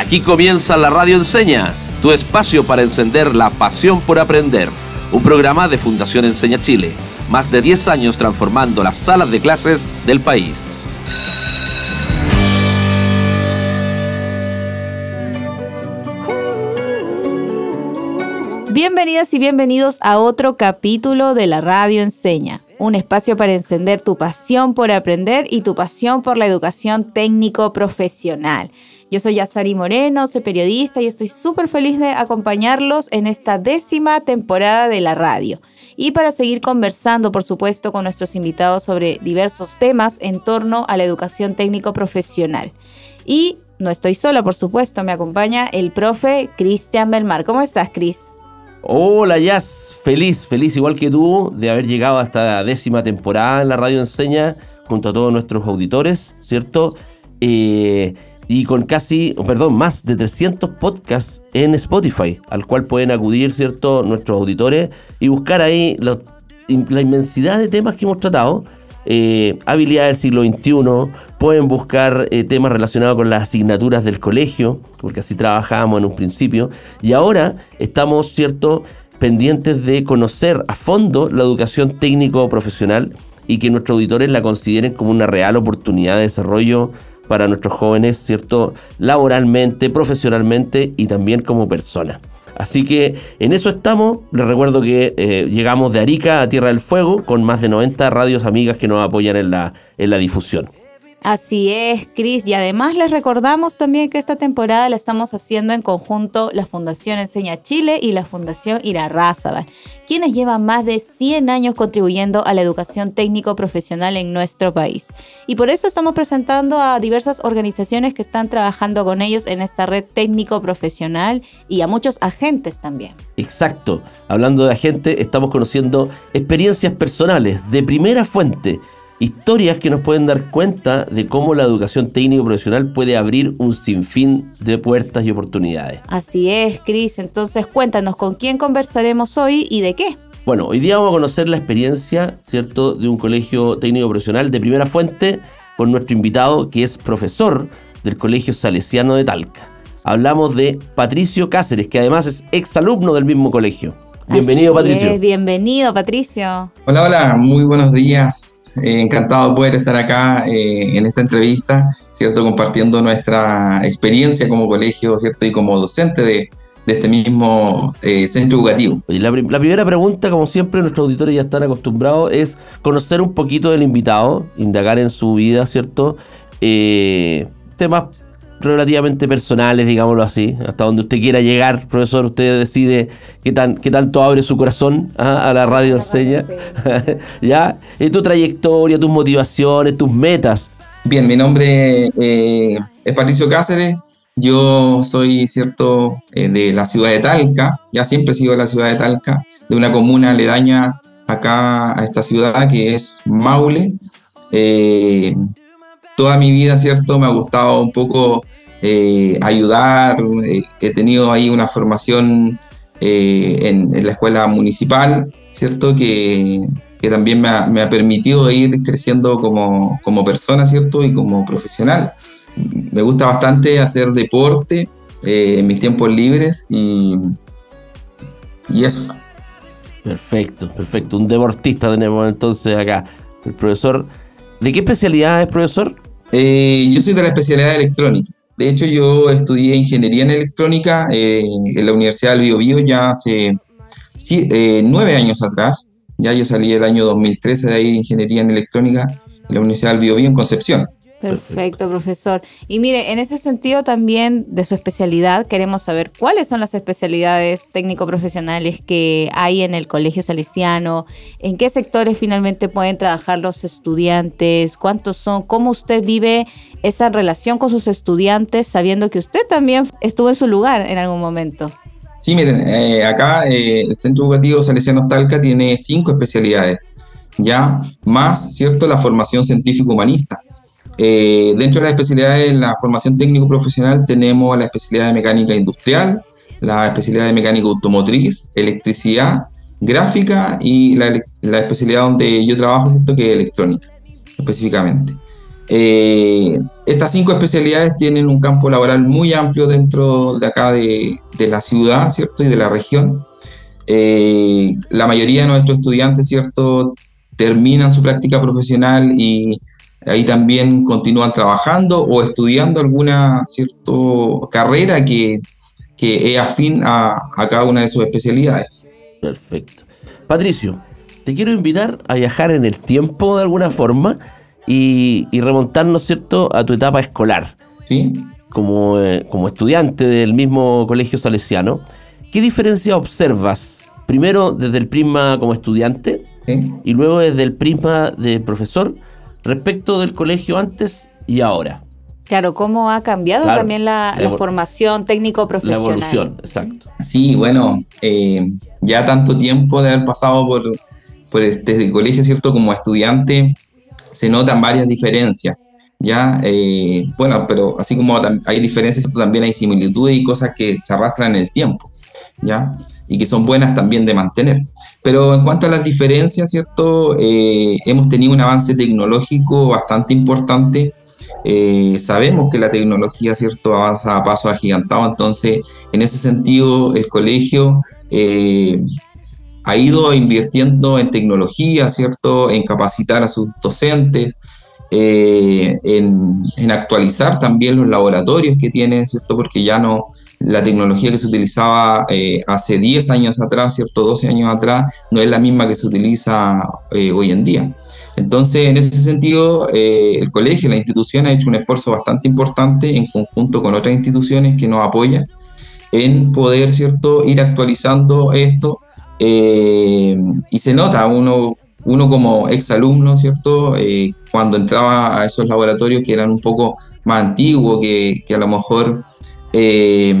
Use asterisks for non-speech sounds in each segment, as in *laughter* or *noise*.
Aquí comienza la Radio Enseña, tu espacio para encender la pasión por aprender. Un programa de Fundación Enseña Chile, más de 10 años transformando las salas de clases del país. Bienvenidas y bienvenidos a otro capítulo de la Radio Enseña, un espacio para encender tu pasión por aprender y tu pasión por la educación técnico profesional. Yo soy Yazari Moreno, soy periodista y estoy súper feliz de acompañarlos en esta décima temporada de la radio. Y para seguir conversando, por supuesto, con nuestros invitados sobre diversos temas en torno a la educación técnico profesional. Y no estoy sola, por supuesto, me acompaña el profe Cristian Belmar. ¿Cómo estás, Cris? Hola Jazz, feliz, feliz igual que tú de haber llegado a esta décima temporada en la Radio Enseña junto a todos nuestros auditores, ¿cierto? Eh, y con casi, perdón, más de 300 podcasts en Spotify, al cual pueden acudir, ¿cierto?, nuestros auditores y buscar ahí la, inmensidad de temas que hemos tratado. Eh, habilidades del siglo XXI, pueden buscar eh, temas relacionados con las asignaturas del colegio, porque así trabajábamos en un principio, y ahora estamos, ¿cierto?, pendientes de conocer a fondo la educación técnico profesional y que nuestros auditores la consideren como una real oportunidad de desarrollo para nuestros jóvenes, ¿cierto? Laboralmente, profesionalmente y también como persona. Así que en eso estamos. Les recuerdo que eh, llegamos de Arica a Tierra del Fuego con más de 90 radios amigas que nos apoyan en la, en la difusión. Así es, Cris. Y además les recordamos también que esta temporada la estamos haciendo en conjunto la Fundación Enseña Chile y la Fundación Irarrázaval, quienes llevan más de 100 años contribuyendo a la educación técnico profesional en nuestro país. Y por eso estamos presentando a diversas organizaciones que están trabajando con ellos en esta red técnico profesional y a muchos agentes también. Exacto. Hablando de agentes, estamos conociendo experiencias personales de primera fuente historias que nos pueden dar cuenta de cómo la educación técnico profesional puede abrir un sinfín de puertas y oportunidades. Así es, Cris. Entonces cuéntanos con quién conversaremos hoy y de qué. Bueno, hoy día vamos a conocer la experiencia, ¿cierto?, de un colegio técnico profesional de primera fuente con nuestro invitado que es profesor del Colegio Salesiano de Talca. Hablamos de Patricio Cáceres, que además es exalumno del mismo colegio. Bienvenido, Patricio. bienvenido, Patricio. Hola, hola, muy buenos días. Eh, encantado de poder estar acá eh, en esta entrevista, ¿cierto? Compartiendo nuestra experiencia como colegio, ¿cierto? Y como docente de, este mismo eh, centro educativo. Y la, la, primera pregunta, como siempre, nuestros auditores ya están acostumbrados, es conocer un poquito del invitado, indagar en su vida, ¿cierto? temas relativamente personales, digámoslo así, hasta donde usted quiera llegar, profesor, usted decide qué, tan, qué tanto abre su corazón ¿ah? a la radio enseña, *laughs* ¿ya? Y tu trayectoria, tus motivaciones, tus metas. Bien, mi nombre eh, es Patricio Cáceres, yo soy, cierto, eh, de la ciudad de Talca, ya siempre he sido de la ciudad de Talca, de una comuna aledaña acá a esta ciudad que es Maule. Eh, toda mi vida, ¿cierto? Me ha gustado un poco eh, ayudar, eh, he tenido ahí una formación eh, en, la escuela municipal, ¿cierto? Que, también me ha, permitido ir creciendo como, persona, ¿cierto? Y como profesional. Me gusta bastante hacer deporte en mis tiempos libres y, y eso. Perfecto, perfecto. Un deportista tenemos entonces acá. El profesor, ¿de qué especialidad es profesor? Eh, yo soy de la especialidad de electrónica. De hecho, yo estudié ingeniería en electrónica eh, en la Universidad del Bio, ya hace eh, nueve años atrás. Ya yo salí el año 2013 de ahí de ingeniería en electrónica en la Universidad del Bio, en Concepción. Perfecto, profesor. Y mire, en ese sentido también de su especialidad, queremos saber cuáles son las especialidades técnico-profesionales que hay en el Colegio Salesiano, en qué sectores finalmente pueden trabajar los estudiantes, cuántos son, cómo usted vive esa relación con sus estudiantes, sabiendo que usted también estuvo en su lugar en algún momento. Sí, miren, eh, acá eh, el Centro Educativo Salesiano Talca tiene cinco especialidades, ya más, ¿cierto?, la formación científico-humanista eh, dentro de las especialidades de la formación técnico profesional tenemos la especialidad de mecánica industrial, la especialidad de mecánica automotriz, electricidad, gráfica y la, especialidad donde yo trabajo, ¿cierto? que es electrónica, específicamente. Eh, estas cinco especialidades tienen un campo laboral muy amplio dentro de acá de, la ciudad, ¿cierto? Y de la región. Eh, la mayoría de nuestros estudiantes, ¿cierto? Terminan su práctica profesional y ahí también continúan trabajando o estudiando alguna cierto, carrera que, que es afín a, a cada una de sus especialidades. Perfecto. Patricio, te quiero invitar a viajar en el tiempo de alguna forma y, remontarnos, ¿cierto?, a tu etapa escolar. Sí. Como, eh, como estudiante del mismo colegio salesiano. ¿Qué diferencia observas? Primero desde el prisma como estudiante y luego desde el prisma de profesor respecto del colegio antes y ahora. Claro, cómo ha cambiado también la, formación técnico-profesional. La evolución, exacto. Sí, bueno, eh, ya tanto tiempo de haber pasado por, por este colegio, ¿cierto? Como estudiante, se notan varias diferencias. ¿ya? Eh, bueno, pero así como hay diferencias, también hay similitudes y cosas que se arrastran en el tiempo, ¿ya? Y que son buenas también de mantener. Pero en cuanto a las diferencias, ¿cierto? Eh, hemos tenido un avance tecnológico bastante importante. Eh, sabemos que la tecnología, ¿cierto?, avanza a paso agigantado, entonces, en ese sentido, el colegio ha ido invirtiendo en tecnología, ¿cierto? En capacitar a sus docentes, eh, en, actualizar también los laboratorios que tienen, ¿cierto? Porque ya no, la tecnología que se utilizaba eh, hace 10 años atrás, ¿cierto? 12 años atrás, no es la misma que se utiliza eh, hoy en día. Entonces, en ese sentido, el colegio, la institución ha hecho un esfuerzo bastante importante en conjunto con otras instituciones que nos apoyan en poder, ¿cierto?, ir actualizando esto eh, y se nota, uno, uno como exalumno, ¿cierto? Eh, cuando entraba a esos laboratorios que eran un poco más antiguos, que, a lo mejor eh,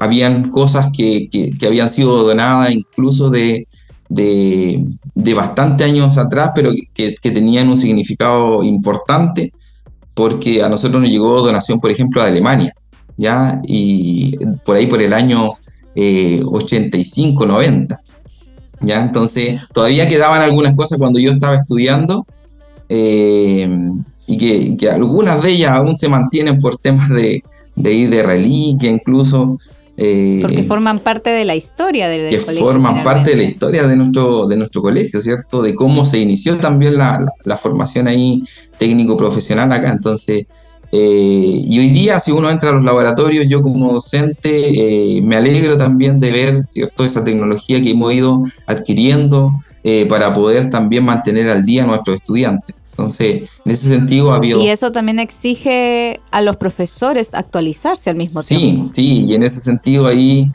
habían cosas que, habían sido donadas incluso de, de, bastante años atrás, pero que, tenían un significado importante, porque a nosotros nos llegó donación, por ejemplo, de Alemania, ¿ya? Y por ahí por el año 85, eh, 90. ¿ya? Entonces, todavía quedaban algunas cosas cuando yo estaba estudiando eh, y que, algunas de ellas aún se mantienen por temas de, de ir de reliquia, incluso. Eh, Porque forman parte de la historia del, que Forman parte de la historia de nuestro, de nuestro colegio, ¿cierto? De cómo se inició también la, la formación ahí técnico-profesional acá. Entonces, eh, y hoy día, si uno entra a los laboratorios, yo como docente eh, me alegro también de ver ¿cierto? esa tecnología que hemos ido adquiriendo eh, para poder también mantener al día a nuestros estudiantes. Entonces, en ese sentido ha habido... Y eso también exige a los profesores actualizarse al mismo tiempo. Sí, sí, y en ese sentido ahí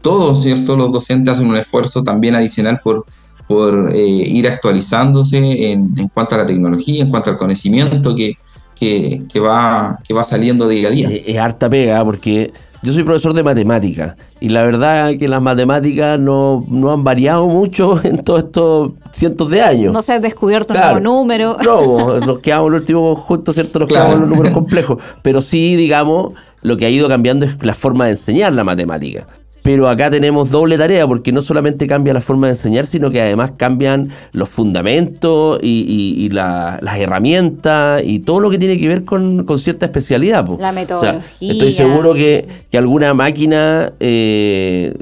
todos, ¿cierto? Los docentes hacen un esfuerzo también adicional por por eh, ir actualizándose en, cuanto a la tecnología, en cuanto al conocimiento que, que, va, que va saliendo día a día. Es, harta pega porque yo soy profesor de matemáticas y la verdad es que las matemáticas no, han variado mucho *laughs* en todos estos cientos de años. No se ha descubierto un nuevo número. No, *laughs* nos quedamos en el último conjunto, ¿cierto? Nos quedamos en los números *laughs* complejos. Pero sí, digamos, lo que ha ido cambiando es la forma de enseñar la matemática. Pero acá tenemos doble tarea porque no solamente cambia la forma de enseñar, sino que además cambian los fundamentos y, las herramientas y todo lo que tiene que ver con, cierta especialidad. La metodología. estoy seguro que, alguna máquina eh,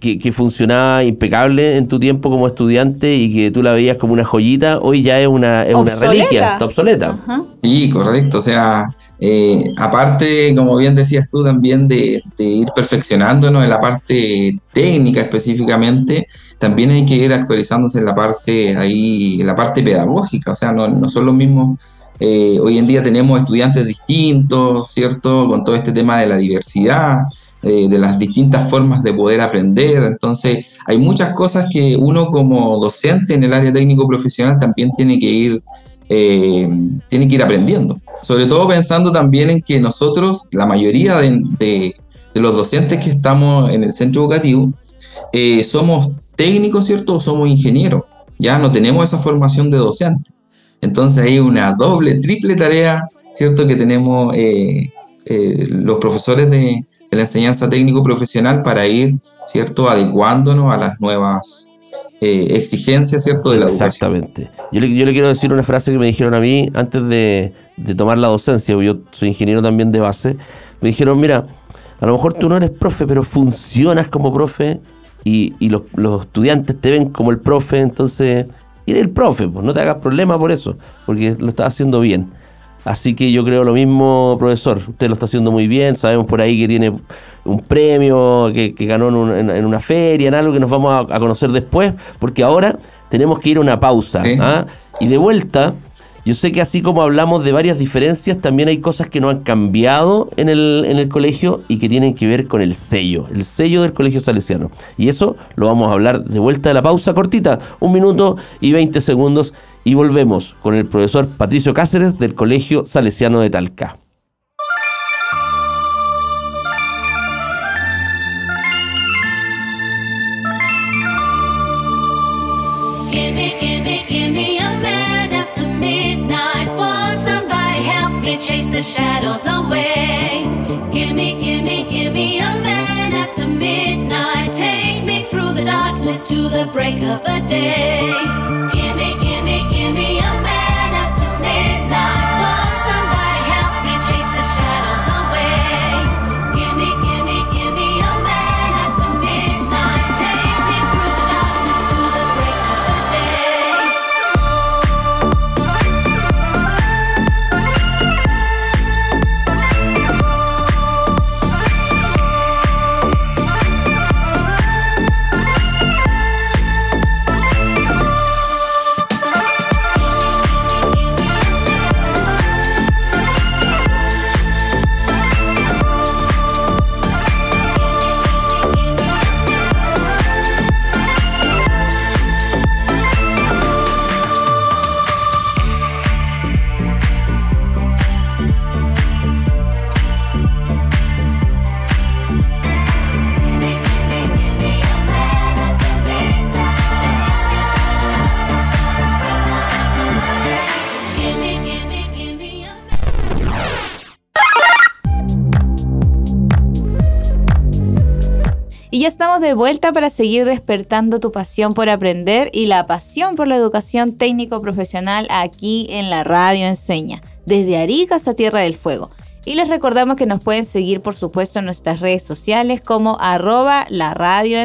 que, funcionaba impecable en tu tiempo como estudiante y que tú la veías como una joyita, hoy ya es una, es una reliquia, está obsoleta. Sí, correcto. O sea, eh, aparte, como bien decías tú, también de, ir perfeccionándonos en la parte técnica específicamente, también hay que ir actualizándose en la parte ahí, en la parte pedagógica. O sea, no, son los mismos. Eh, hoy en día tenemos estudiantes distintos, ¿cierto? Con todo este tema de la diversidad. Eh, de las distintas formas de poder aprender. Entonces, hay muchas cosas que uno como docente en el área técnico profesional también tiene que ir, eh, tiene que ir aprendiendo. Sobre todo pensando también en que nosotros, la mayoría de, los docentes que estamos en el centro educativo, eh, somos técnicos, ¿cierto? O somos ingenieros. Ya no tenemos esa formación de docente. Entonces hay una doble, triple tarea, ¿cierto? Que tenemos los profesores de, de la enseñanza técnico profesional para ir, ¿cierto?, adecuándonos a las nuevas eh, exigencia, ¿cierto?, de la educación. Exactamente. Yo le, yo le quiero decir una frase que me dijeron a mí antes de, de tomar la docencia, porque yo soy ingeniero también de base. Me dijeron, mira, a lo mejor tú no eres profe, pero funcionas como profe y, y los, los estudiantes te ven como el profe, entonces eres el profe, pues no te hagas problema por eso, porque lo estás haciendo bien. Así que yo creo lo mismo, profesor. Usted lo está haciendo muy bien. Sabemos por ahí que tiene un premio, que, que ganó en, un- en- en una feria, en algo que nos vamos a, a conocer después, porque ahora tenemos que ir a una pausa. ¿ah? Y de vuelta, yo sé que así como hablamos de varias diferencias, también hay cosas que no han cambiado en el, en el colegio y que tienen que ver con el sello, el sello del colegio salesiano. Y eso lo vamos a hablar de vuelta de la pausa cortita, un minuto y 20 segundos, y volvemos con el profesor Patricio Cáceres del Colegio Salesiano de Talca. Gimme a man after midnight. Won't somebody help me chase the shadows away? Gimme, gimme, gimme a man after midnight. Take me through the darkness to the break of the day. Gimme, de vuelta para seguir despertando tu pasión por aprender y la pasión por la educación técnico-profesional aquí en la radio Enseña, desde Arica hasta Tierra del Fuego. Y les recordamos que nos pueden seguir, por supuesto, en nuestras redes sociales como arroba la radio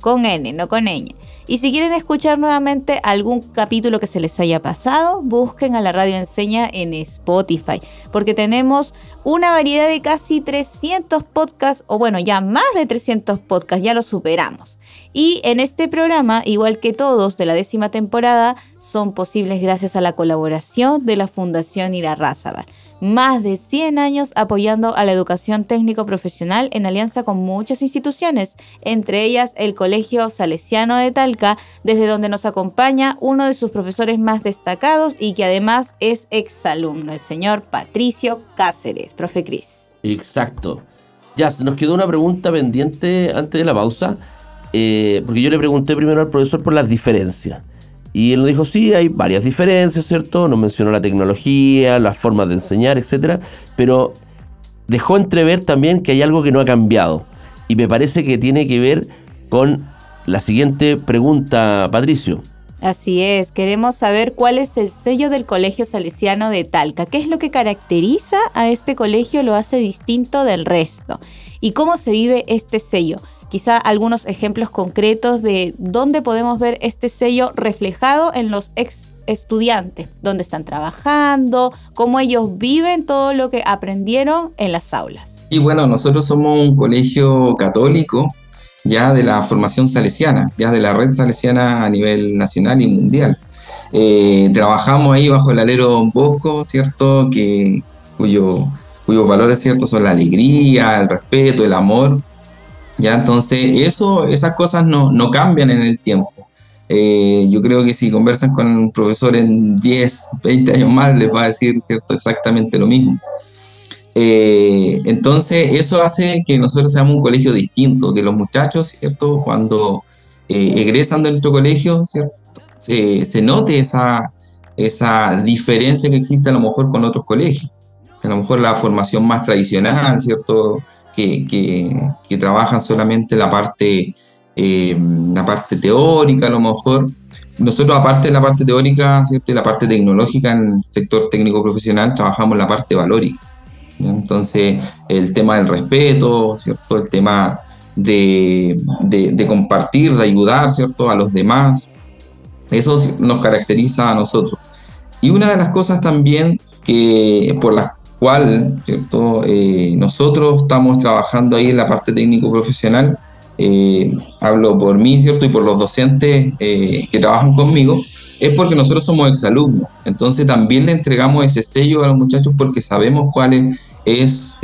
con N, no con ñ. Y si quieren escuchar nuevamente algún capítulo que se les haya pasado, busquen a la radio Enseña en Spotify, porque tenemos una variedad de casi 300 podcasts, o bueno, ya más de 300 podcasts, ya lo superamos. Y en este programa, igual que todos de la décima temporada, son posibles gracias a la colaboración de la Fundación Irarrázaval. Más de 100 años apoyando a la educación técnico-profesional en alianza con muchas instituciones, entre ellas el Colegio Salesiano de Talca, desde donde nos acompaña uno de sus profesores más destacados y que además es exalumno, el señor Patricio Cáceres, profe Cris. Exacto. Ya, se nos quedó una pregunta pendiente antes de la pausa, eh, porque yo le pregunté primero al profesor por las diferencias. Y él nos dijo, sí, hay varias diferencias, ¿cierto? Nos mencionó la tecnología, las formas de enseñar, etcétera, pero dejó entrever también que hay algo que no ha cambiado. Y me parece que tiene que ver con la siguiente pregunta, Patricio. Así es, queremos saber cuál es el sello del Colegio Salesiano de Talca, qué es lo que caracteriza a este colegio, lo hace distinto del resto y cómo se vive este sello. Quizá algunos ejemplos concretos de dónde podemos ver este sello reflejado en los ex estudiantes, dónde están trabajando, cómo ellos viven todo lo que aprendieron en las aulas. Y bueno, nosotros somos un colegio católico ya de la formación salesiana, ya de la red salesiana a nivel nacional y mundial. Eh, trabajamos ahí bajo el alero Don Bosco, ¿cierto? Que, cuyo, cuyos valores, ¿cierto? Son la alegría, el respeto, el amor. Ya, entonces, eso, esas cosas no, no cambian en el tiempo. Eh, yo creo que si conversan con un profesor en 10, 20 años más, les va a decir, ¿cierto? Exactamente lo mismo. Eh, entonces, eso hace que nosotros seamos un colegio distinto, que los muchachos, ¿cierto? Cuando eh, egresan de nuestro colegio, ¿cierto? Se, se note esa, esa diferencia que existe a lo mejor con otros colegios. A lo mejor la formación más tradicional, ¿cierto? Que, trabajan solamente la parte eh, la parte teórica a lo mejor. Nosotros, aparte de la parte teórica, ¿cierto? la parte tecnológica en el sector técnico profesional, trabajamos la parte valórica. Entonces, el tema del respeto, ¿cierto? el tema de, de, de compartir, de ayudar ¿cierto? a los demás, eso nos caracteriza a nosotros. Y una de las cosas también que por las cual ¿cierto? Eh, nosotros estamos trabajando ahí en la parte técnico profesional, eh, hablo por mí ¿cierto? y por los docentes eh, que trabajan conmigo, es porque nosotros somos exalumnos. Entonces también le entregamos ese sello a los muchachos porque sabemos cuál es, es,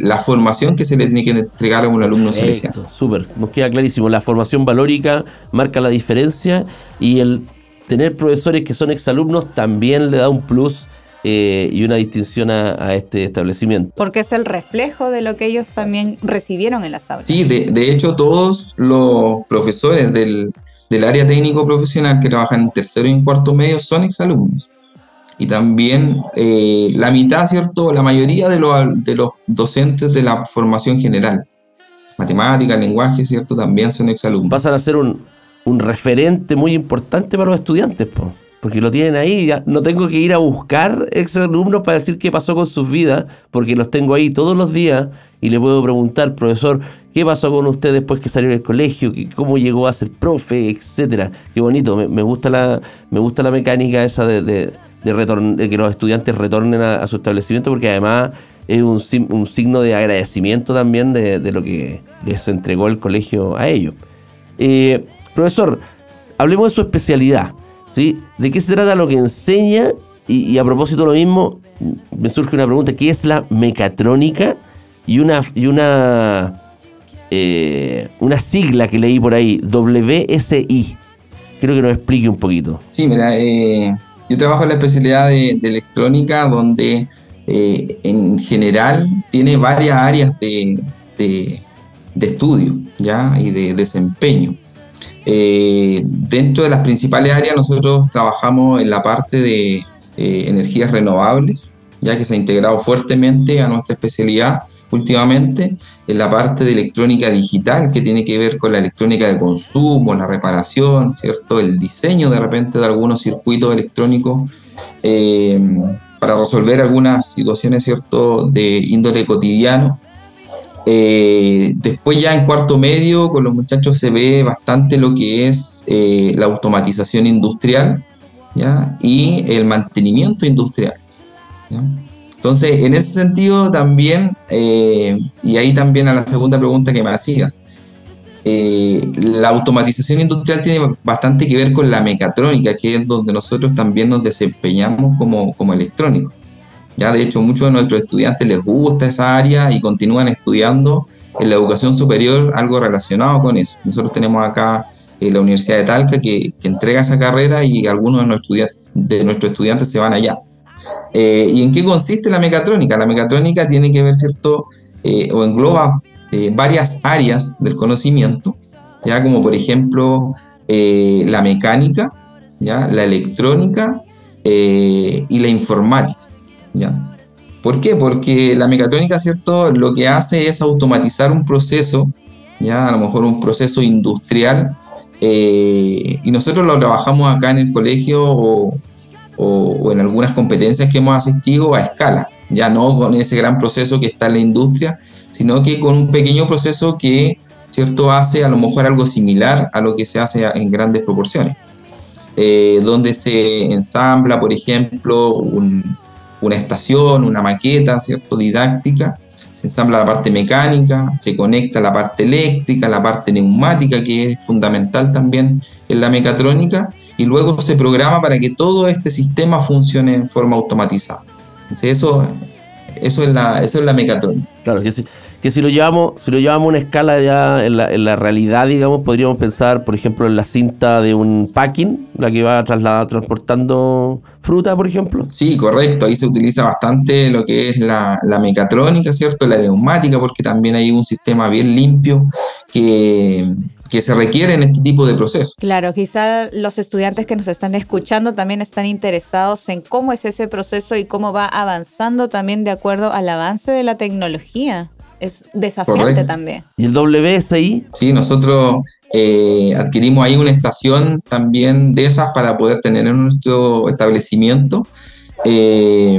la formación que se le tiene que entregar a un alumno salesiano. Súper, nos queda clarísimo. La formación valórica marca la diferencia y el tener profesores que son exalumnos también le da un plus eh, y una distinción a, este establecimiento. Porque es el reflejo de lo que ellos también recibieron en las aulas. Sí, de, hecho todos los profesores del, área técnico profesional que trabajan en tercero y en cuarto medio son exalumnos. Y también eh, la mitad, ¿cierto? La mayoría de los, de los docentes de la formación general, matemática, lenguaje, ¿cierto? También son exalumnos. Pasan a ser un, un referente muy importante para los estudiantes, pues porque lo tienen ahí. Ya no tengo que ir a buscar ex alumnos para decir qué pasó con sus vidas, porque los tengo ahí todos los días y le puedo preguntar, profesor, ¿qué pasó con usted después que salió del colegio? ¿Cómo llegó a ser profe? Etcétera. Qué bonito. Me, gusta, la, me gusta la mecánica esa de, de, de, que los estudiantes retornen a, su establecimiento, porque además es un, un signo de agradecimiento también de, lo que les entregó el colegio a ellos. Eh, profesor, hablemos de su especialidad. ¿Sí? ¿De qué se trata lo que enseña? Y, a propósito de lo mismo, me surge una pregunta, ¿qué es la mecatrónica? Y una, y una, eh, una sigla que leí por ahí, WSI. Quiero que nos explique un poquito. Sí, mira, eh, yo trabajo en la especialidad de, electrónica donde eh, en general tiene varias áreas de, de, de estudio ¿ya? y de desempeño. Eh, dentro de las principales áreas nosotros trabajamos en la parte de eh, energías renovables, ya que se ha integrado fuertemente a nuestra especialidad últimamente, en la parte de electrónica digital, que tiene que ver con la electrónica de consumo, la reparación, ¿cierto? el diseño de repente de algunos circuitos electrónicos eh, para resolver algunas situaciones ¿cierto? de índole cotidiano eh, después ya en cuarto medio con los muchachos se ve bastante lo que es eh, la automatización industrial y el mantenimiento industrial. Entonces, en ese sentido también, eh, y ahí también a la segunda pregunta que me hacías, la automatización industrial tiene bastante que ver con la mecatrónica, que es donde nosotros también nos desempeñamos como, como electrónicos. Ya, de hecho, muchos de nuestros estudiantes les gusta esa área y continúan estudiando en la educación superior algo relacionado con eso. Nosotros tenemos acá eh, la Universidad de Talca que, entrega esa carrera y algunos de nuestros, estudiantes se van allá. Eh, ¿Y en qué consiste la mecatrónica? La mecatrónica tiene que ver, ¿cierto? Eh, o engloba varias áreas del conocimiento, ya como por ejemplo la mecánica, ya la electrónica y la informática. ¿Ya? ¿Por qué? Porque la mecatrónica, ¿cierto? Lo que hace es automatizar un proceso, ¿ya? A lo mejor un proceso industrial, eh, y nosotros lo trabajamos acá en el colegio o, en algunas competencias que hemos asistido a escala, ya no con ese gran proceso que está en la industria, sino que con un pequeño proceso que, ¿cierto? Hace a lo mejor algo similar a lo que se hace en grandes proporciones. Eh, donde se ensambla, por ejemplo, un, una estación, una maqueta, ¿cierto? Didáctica, se ensambla la parte mecánica, se conecta la parte eléctrica, la parte neumática, que es fundamental también en la mecatrónica, y luego se programa para que todo este sistema funcione en forma automatizada. Eso, eso, es, la, eso es la mecatrónica. Claro, que sí que si lo llevamos, si lo llevamos a una escala ya en la, en la, realidad, digamos, podríamos pensar, por ejemplo, en la cinta de un packing, la que va trasladar, transportando fruta, por ejemplo. Sí, correcto. Ahí se utiliza bastante lo que es la, la mecatrónica, ¿cierto? La neumática, porque también hay un sistema bien limpio que que se requiere en este tipo de procesos. Claro, quizá los estudiantes que nos están escuchando también están interesados en cómo es ese proceso y cómo va avanzando también de acuerdo al avance de la tecnología. Es desafiante Correcto. también. ¿Y el WSI? Sí, nosotros eh, adquirimos ahí una estación también de esas para poder tener en nuestro establecimiento, eh,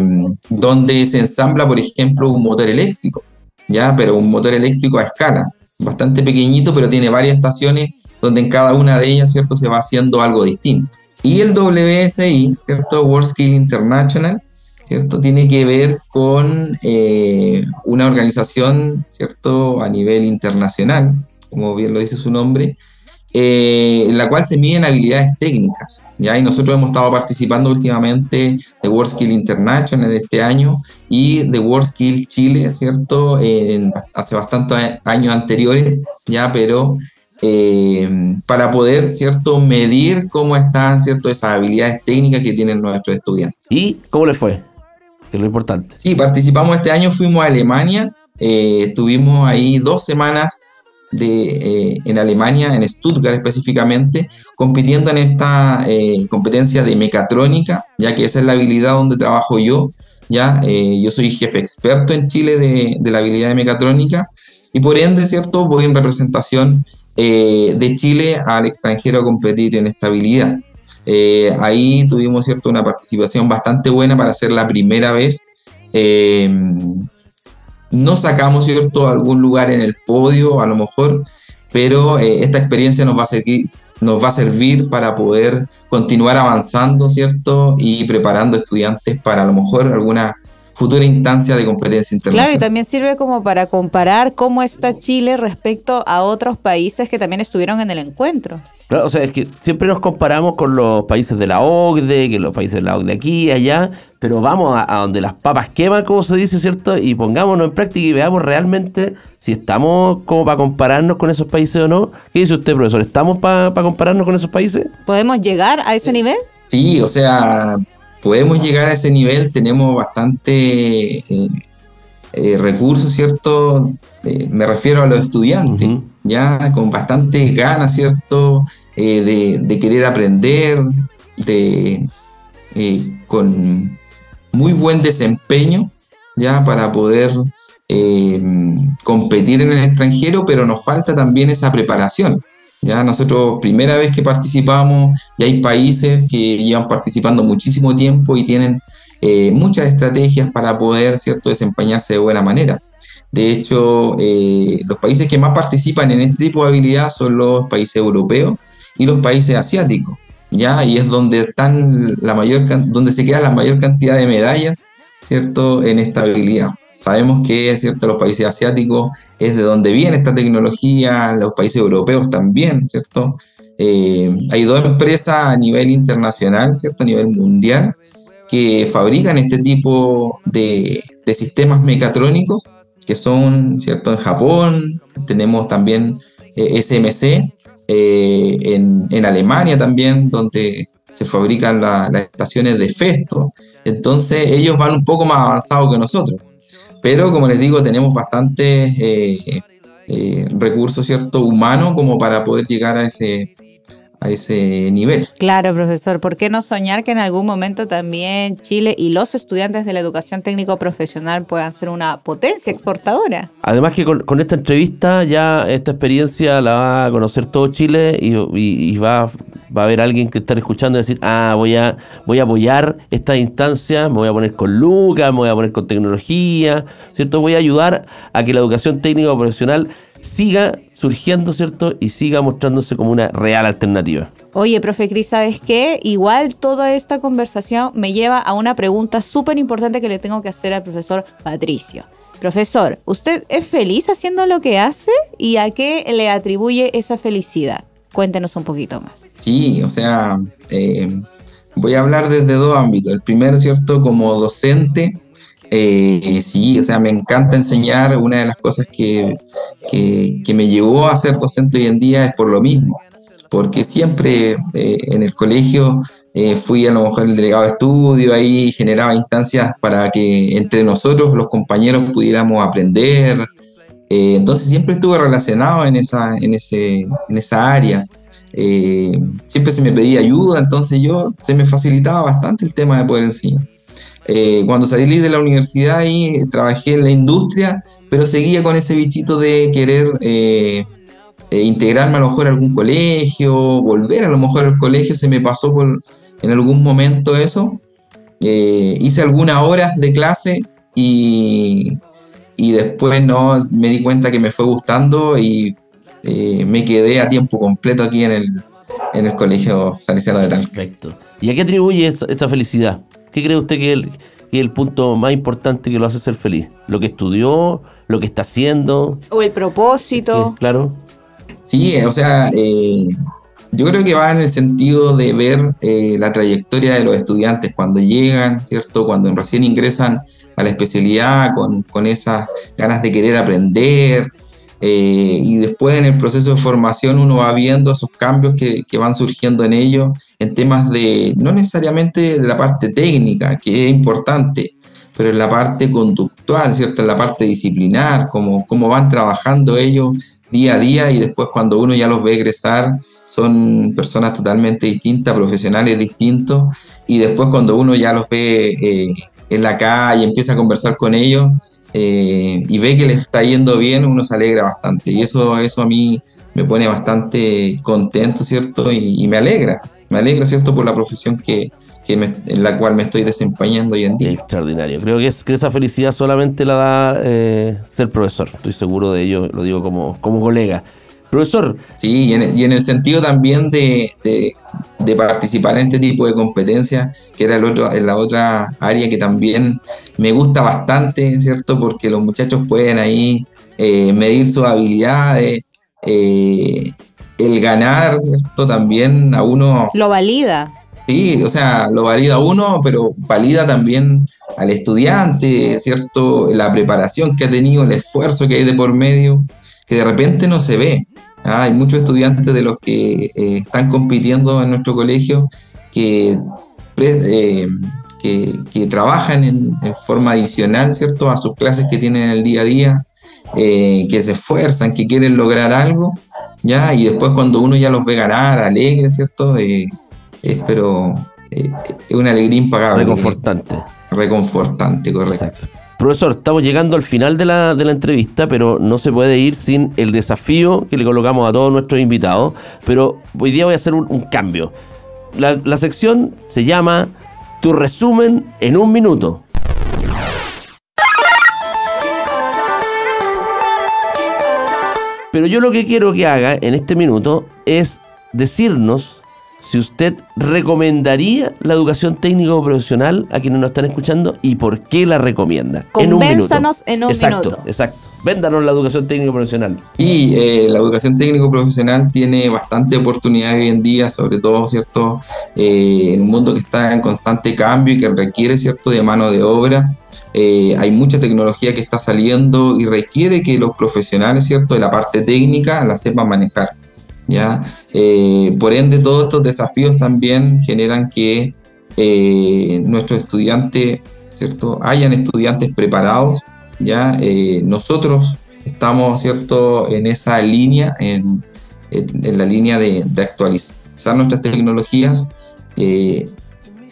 donde se ensambla, por ejemplo, un motor eléctrico, ¿ya? Pero un motor eléctrico a escala, bastante pequeñito, pero tiene varias estaciones donde en cada una de ellas, ¿cierto?, se va haciendo algo distinto. Y el WSI, ¿cierto?, World Skill International, ¿cierto? Tiene que ver con eh, una organización, ¿cierto? A nivel internacional, como bien lo dice su nombre, eh, en la cual se miden habilidades técnicas, ¿ya? Y nosotros hemos estado participando últimamente de World Skill International este año y de World Skill Chile, ¿cierto? En- hace bastantes años anteriores, ¿ya? Pero eh, para poder, ¿cierto? Medir cómo están, ¿cierto? Esas habilidades técnicas que tienen nuestros estudiantes. ¿Y cómo les fue? Que es importante. Sí, participamos este año, fuimos a Alemania, eh, estuvimos ahí dos semanas eh, en Alemania, en Stuttgart específicamente, compitiendo en esta eh, competencia de mecatrónica, ya que esa es la habilidad donde trabajo yo. Ya, Eh, yo soy jefe experto en Chile de, de la habilidad de mecatrónica y por ende, ¿cierto? Voy en representación de Chile al extranjero a competir en esta habilidad. Eh, ahí tuvimos cierto una participación bastante buena para ser la primera vez. Eh, no sacamos cierto algún lugar en el podio a lo mejor, pero eh, esta experiencia nos va a servir nos va a servir para poder continuar avanzando, ¿cierto? Y preparando estudiantes para a lo mejor alguna futura instancia de competencia Claro, y internacional. también sirve como para comparar cómo está Chile respecto a otros países que también estuvieron en el encuentro. Claro, o sea, es que siempre nos comparamos con los países de la OCDE, que los países de la OCDE aquí y allá, pero vamos a, a donde las papas queman, como se dice, ¿cierto? Y pongámonos en práctica y veamos realmente si estamos como para compararnos con esos países o no. ¿Qué dice usted, profesor? ¿Estamos para compararnos con esos países? ¿Podemos llegar a ese nivel? Sí, o sea, podemos llegar a ese nivel, tenemos bastante eh, eh, recursos, ¿cierto? Eh, me refiero a los estudiantes, ya con bastante ganas, ¿cierto? Eh, de, querer aprender, de eh, con muy buen desempeño, ya para poder eh, competir en el extranjero, pero nos falta también esa preparación. Ya nosotros, primera vez que participamos, ya hay países que llevan participando muchísimo tiempo y tienen muchas estrategias para poder ¿cierto? desempeñarse de buena manera. De hecho, los países que más participan en este tipo de habilidad son los países europeos y los países asiáticos, ¿ya? Y es donde están la mayor donde se queda la mayor cantidad de medallas, ¿cierto? En esta habilidad. Sabemos que, ¿cierto? Los países asiáticos es de donde viene esta tecnología, los países europeos también, ¿cierto? Eh, hay dos empresas a nivel internacional, ¿cierto? A nivel mundial, que fabrican este tipo de, de sistemas mecatrónicos, que son, ¿cierto? En Japón, tenemos también eh, SMC, eh, en, Alemania también, donde se fabrican la- las estaciones de Festo. Entonces ellos van un poco más avanzados que nosotros. Pero como les digo, tenemos bastantes eh, eh, recursos, ¿cierto? Humanos como para poder llegar a ese, a ese nivel. Claro, profesor. ¿Por qué no soñar que en algún momento también Chile y los estudiantes de la educación técnico profesional puedan ser una potencia exportadora? Además que con, con esta entrevista ya esta experiencia la va a conocer todo Chile y, y- y va, va a haber alguien que estar escuchando y decir, ah, voy a, voy a apoyar estas instancias, me voy a poner con Lucas, me voy a poner con tecnología, ¿cierto? Voy a ayudar a que la educación técnica profesional siga surgiendo, ¿cierto? Y siga mostrándose como una real alternativa. Oye, profe Cris, ¿sabes qué? Igual toda esta conversación me lleva a una pregunta súper importante que le tengo que hacer al profesor Patricio. Profesor, ¿usted es feliz haciendo lo que hace y a qué le atribuye esa felicidad? Cuéntenos un poquito más. Sí, o sea, eh, voy a hablar desde dos ámbitos. El primero, ¿cierto? Como docente, eh, sí, o sea, me encanta enseñar. Una de las cosas que, que, me llevó a ser docente hoy en día es por lo mismo, porque siempre eh, en el colegio eh, fui a lo mejor el delegado de estudio, ahí generaba instancias para que entre nosotros, los compañeros, pudiéramos aprender. Entonces siempre estuve relacionado en esa, en ese, en esa área. Siempre se me pedía ayuda, entonces yo se me facilitaba bastante el tema de poder enseñar. Eh, cuando salí de la universidad y trabajé en la industria, pero seguía con ese bichito de querer eh, eh, integrarme a lo mejor a algún colegio, volver a lo mejor al colegio, se me pasó por en algún momento eso. hice algunas horas de clase y, y después no me di cuenta que me fue gustando y me quedé a tiempo completo aquí en el, en el colegio salesiano de Talca. Perfecto. ¿Y a qué atribuye esta felicidad? ¿Qué cree usted que es, el, que es el punto más importante que lo hace ser feliz? ¿Lo que estudió? ¿Lo que está haciendo? O el propósito. Claro. Sí, o sea, eh, yo creo que va en el sentido de ver eh, la trayectoria de los estudiantes cuando llegan, ¿cierto? Cuando recién ingresan a la especialidad con, con esas ganas de querer aprender, eh, y después en el proceso de formación uno va viendo esos cambios que, que, van surgiendo en ellos en temas de, no necesariamente de la parte técnica, que es importante, pero en la parte conductual, ¿cierto? En la parte disciplinar, cómo, cómo van trabajando ellos día a día y después cuando uno ya los ve egresar son personas totalmente distintas, profesionales distintos y después cuando uno ya los ve eh, en la calle empieza a conversar con ellos, eh, y ve que le está yendo bien, uno se alegra bastante. Y eso, eso a mí me pone bastante contento, ¿cierto? Y, me alegra, me alegra, ¿cierto? Por la profesión que, que en la cual me estoy desempeñando hoy en día. Extraordinario. Creo que, es, que esa felicidad solamente la da eh, ser profesor. Estoy seguro de ello, lo digo como, como colega. Profesor. Sí, y en, y en el sentido también de, de, de, participar en este tipo de competencias, que era el otro, en la otra área que también me gusta bastante, ¿cierto? Porque los muchachos pueden ahí eh, medir sus habilidades, eh, el ganar, ¿cierto? También a uno... Lo valida. Sí, o sea, lo valida uno, pero valida también al estudiante, ¿cierto? La preparación que ha tenido, el esfuerzo que hay de por medio, que de repente no se ve. Ah, hay muchos estudiantes de los que eh, están compitiendo en nuestro colegio que, eh, que, que, trabajan en, en, forma adicional, ¿cierto? A sus clases que tienen el día a día, eh, que se esfuerzan, que quieren lograr algo, ¿ya? Y después cuando uno ya los ve ganar, alegre, ¿cierto? es pero es una alegría impagable. Reconfortante. Reconfortante, correcto. Exacto. Profesor, estamos llegando al final de la, de la, entrevista, pero no se puede ir sin el desafío que le colocamos a todos nuestros invitados. Pero hoy día voy a hacer un, cambio. La, la, sección se llama Tu resumen en un minuto. Pero yo lo que quiero que haga en este minuto es decirnos si usted recomendaría la educación técnico profesional a quienes nos están escuchando y por qué la recomienda. En un minuto. en un exacto, minuto. Exacto. Véndanos la educación técnico profesional. Y eh, la educación técnico profesional tiene bastante oportunidad hoy en día, sobre todo, ¿cierto? Eh, en un mundo que está en constante cambio y que requiere, ¿cierto?, de mano de obra. Eh, hay mucha tecnología que está saliendo y requiere que los profesionales, ¿cierto?, de la parte técnica la sepan manejar. Eh, por ende, todos estos desafíos también generan que eh, nuestros estudiantes, ¿cierto? Hayan estudiantes preparados, ¿ya? Eh, nosotros estamos, ¿cierto? En esa línea, en, la línea de, actualizar nuestras tecnologías.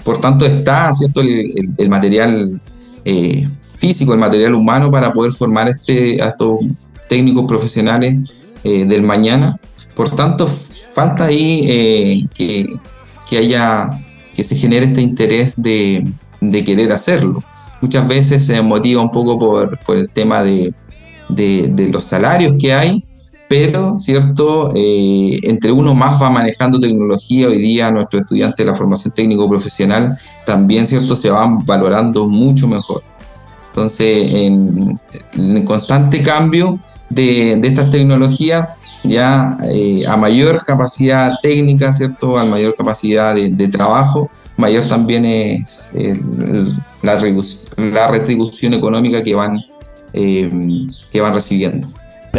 por tanto, está, ¿cierto? El material físico, el material humano para poder formar este, a estos técnicos profesionales del mañana por tanto, falta ahí eh, que, haya, que se genere este interés de, querer hacerlo. Muchas veces se motiva un poco por, el tema de, los salarios que hay, pero, ¿cierto? Eh, entre uno más va manejando tecnología, hoy día nuestros estudiantes de la formación técnico profesional también, ¿cierto? Se van valorando mucho mejor. Entonces, en, constante cambio de estas tecnologías, ya eh, a mayor capacidad técnica, ¿cierto? A mayor capacidad de, trabajo, mayor también es la, retribución económica que van, eh, que van recibiendo.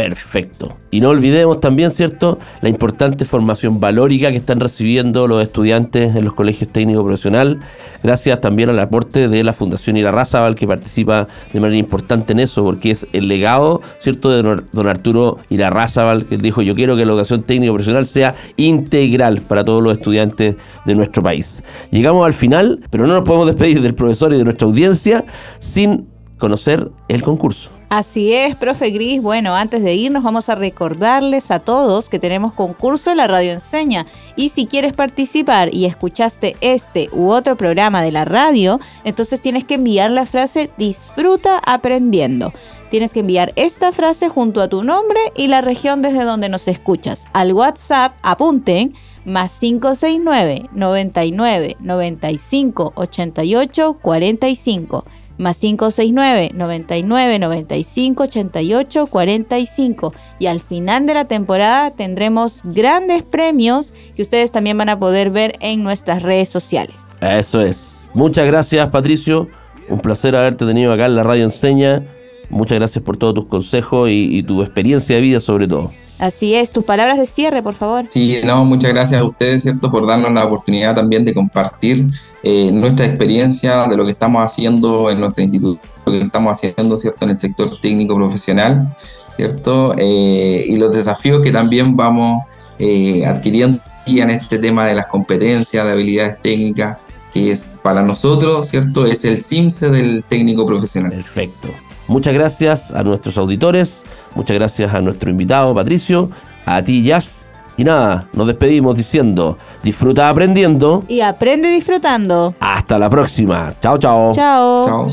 Perfecto. Y no olvidemos también, ¿cierto?, la importante formación valórica que están recibiendo los estudiantes en los colegios técnicos profesional, gracias también al aporte de la Fundación Irarrázaval, que participa de manera importante en eso, porque es el legado, ¿cierto?, de don- Arturo Irarrázaval, que dijo, yo quiero que la educación técnico profesional sea integral para todos los estudiantes de nuestro país. Llegamos al final, pero no nos podemos despedir del profesor y de nuestra audiencia sin conocer el concurso. Así es, profe Gris. Bueno, antes de irnos vamos a recordarles a todos que tenemos concurso en la radio enseña. Y si quieres participar y escuchaste este u otro programa de la radio, entonces tienes que enviar la frase disfruta aprendiendo. Tienes que enviar esta frase junto a tu nombre y la región desde donde nos escuchas. Al WhatsApp apunten más 569 99 95 88 45 más 569 99 95 88 45 y al final de la temporada tendremos grandes premios que ustedes también van a poder ver en nuestras redes sociales. Eso es. Muchas gracias, Patricio. Un placer haberte tenido acá en la radio Enseña. Muchas gracias por todos tus consejos y, y tu experiencia de vida sobre todo. Así es, tus palabras de cierre, por favor. Sí, no, muchas gracias a ustedes, ¿cierto?, por darnos la oportunidad también de compartir eh, nuestra experiencia de lo que estamos haciendo en nuestro instituto, lo que estamos haciendo, ¿cierto?, en el sector técnico profesional, ¿cierto?, Eh, y los desafíos que también vamos eh, adquiriendo en este tema de las competencias, de habilidades técnicas, que es para nosotros, ¿cierto?, es el CIMSE del técnico profesional. Perfecto. Muchas gracias a nuestros auditores, muchas gracias a nuestro invitado Patricio, a ti Jazz. Y nada, nos despedimos diciendo, disfruta aprendiendo. Y aprende disfrutando. Hasta la próxima. Chao, chao. Chao. Chao.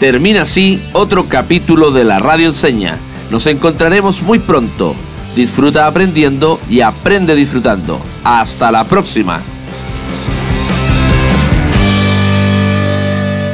Termina así otro capítulo de la Radio Enseña. Nos encontraremos muy pronto. Disfruta aprendiendo y aprende disfrutando. Hasta la próxima.